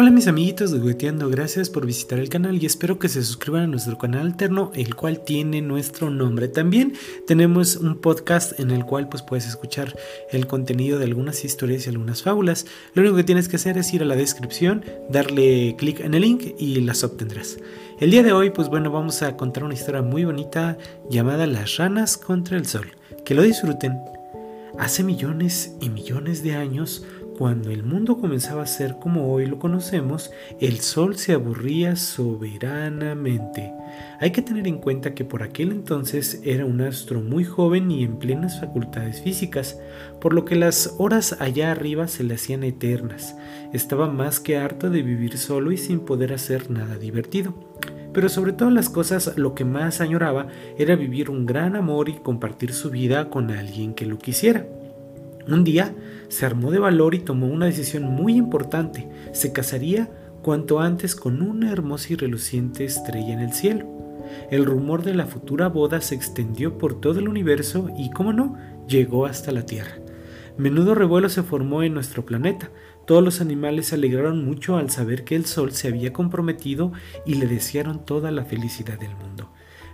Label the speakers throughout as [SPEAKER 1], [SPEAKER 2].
[SPEAKER 1] Hola mis amiguitos de Jugueteando, gracias por visitar el canal y espero que se suscriban a nuestro canal alterno, el cual tiene nuestro nombre. También tenemos un podcast en el cual pues puedes escuchar el contenido de algunas historias y algunas fábulas. Lo único que tienes que hacer es ir a la descripción, darle clic en el link y las obtendrás. El día de hoy pues bueno vamos a contar una historia muy bonita llamada Las ranas contra el sol. Que lo disfruten. Hace millones y millones de años, cuando el mundo comenzaba a ser como hoy lo conocemos, el Sol se aburría soberanamente. Hay que tener en cuenta que por aquel entonces era un astro muy joven y en plenas facultades físicas, por lo que las horas allá arriba se le hacían eternas. Estaba más que harto de vivir solo y sin poder hacer nada divertido. Pero sobre todas las cosas lo que más añoraba era vivir un gran amor y compartir su vida con alguien que lo quisiera. Un día se armó de valor y tomó una decisión muy importante. Se casaría cuanto antes con una hermosa y reluciente estrella en el cielo. El rumor de la futura boda se extendió por todo el universo y, como no, llegó hasta la Tierra. Menudo revuelo se formó en nuestro planeta. Todos los animales se alegraron mucho al saber que el Sol se había comprometido y le desearon toda la felicidad del mundo.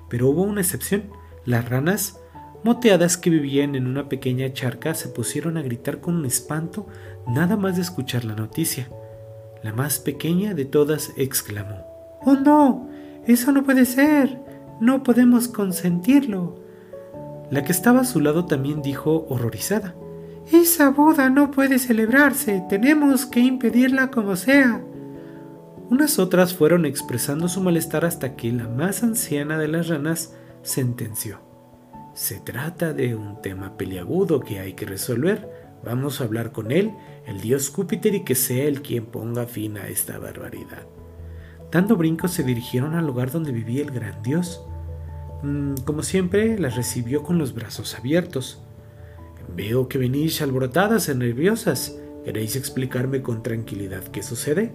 [SPEAKER 1] Pero hubo una excepción. Las ranas Moteadas que vivían en una pequeña charca se pusieron a gritar con un espanto nada más de escuchar la noticia. La más pequeña de todas exclamó Oh no, eso no puede ser. No podemos consentirlo. La que estaba a su lado también dijo horrorizada Esa boda no puede celebrarse. Tenemos que impedirla como sea. Unas otras fueron expresando su malestar hasta que la más anciana de las ranas sentenció. Se trata de un tema peliagudo que hay que resolver. Vamos a hablar con él, el dios Júpiter, y que sea él quien ponga fin a esta barbaridad. Dando brincos se dirigieron al lugar donde vivía el gran dios. Mm, como siempre, las recibió con los brazos abiertos. Veo que venís alborotadas y nerviosas. ¿Queréis explicarme con tranquilidad qué sucede?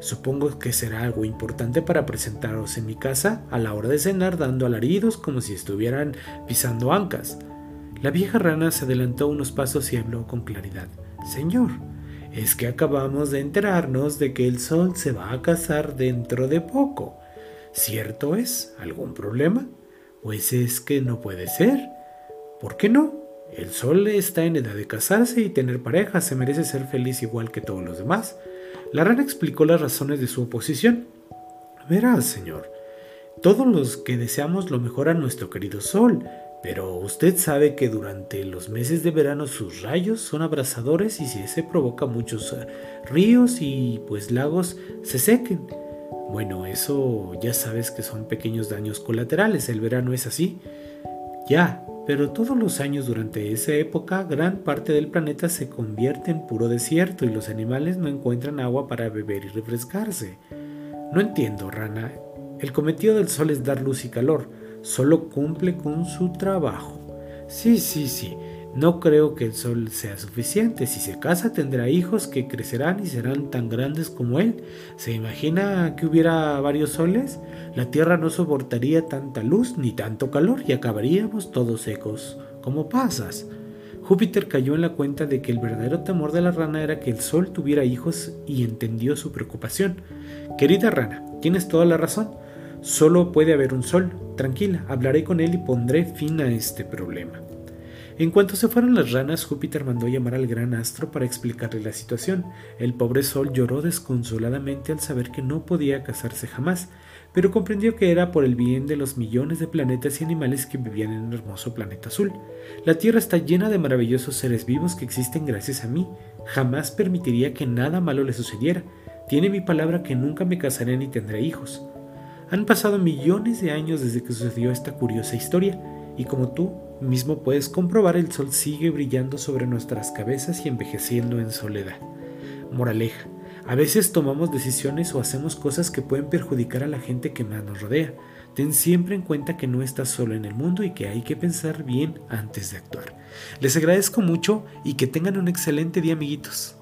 [SPEAKER 1] Supongo que será algo importante para presentaros en mi casa a la hora de cenar dando alaridos como si estuvieran pisando ancas. La vieja rana se adelantó unos pasos y habló con claridad. Señor, es que acabamos de enterarnos de que el sol se va a casar dentro de poco. ¿Cierto es? ¿Algún problema? Pues es que no puede ser. ¿Por qué no? El sol está en edad de casarse y tener pareja, se merece ser feliz igual que todos los demás. La rana explicó las razones de su oposición. Verá, señor, todos los que deseamos lo mejor a nuestro querido sol, pero usted sabe que durante los meses de verano sus rayos son abrasadores y si ese provoca muchos eh, ríos y pues lagos se sequen. Bueno, eso ya sabes que son pequeños daños colaterales, el verano es así. Ya, pero todos los años durante esa época gran parte del planeta se convierte en puro desierto y los animales no encuentran agua para beber y refrescarse. No entiendo, rana. El cometido del sol es dar luz y calor. Solo cumple con su trabajo. Sí, sí, sí. No creo que el sol sea suficiente. Si se casa tendrá hijos que crecerán y serán tan grandes como él. ¿Se imagina que hubiera varios soles? La tierra no soportaría tanta luz ni tanto calor y acabaríamos todos secos, como pasas. Júpiter cayó en la cuenta de que el verdadero temor de la rana era que el sol tuviera hijos y entendió su preocupación. Querida rana, tienes toda la razón. Solo puede haber un sol. Tranquila, hablaré con él y pondré fin a este problema. En cuanto se fueron las ranas, Júpiter mandó llamar al gran astro para explicarle la situación. El pobre Sol lloró desconsoladamente al saber que no podía casarse jamás, pero comprendió que era por el bien de los millones de planetas y animales que vivían en el hermoso planeta azul. La Tierra está llena de maravillosos seres vivos que existen gracias a mí. Jamás permitiría que nada malo le sucediera. Tiene mi palabra que nunca me casaré ni tendré hijos. Han pasado millones de años desde que sucedió esta curiosa historia, y como tú, mismo puedes comprobar el sol sigue brillando sobre nuestras cabezas y envejeciendo en soledad. Moraleja, a veces tomamos decisiones o hacemos cosas que pueden perjudicar a la gente que más nos rodea. Ten siempre en cuenta que no estás solo en el mundo y que hay que pensar bien antes de actuar. Les agradezco mucho y que tengan un excelente día amiguitos.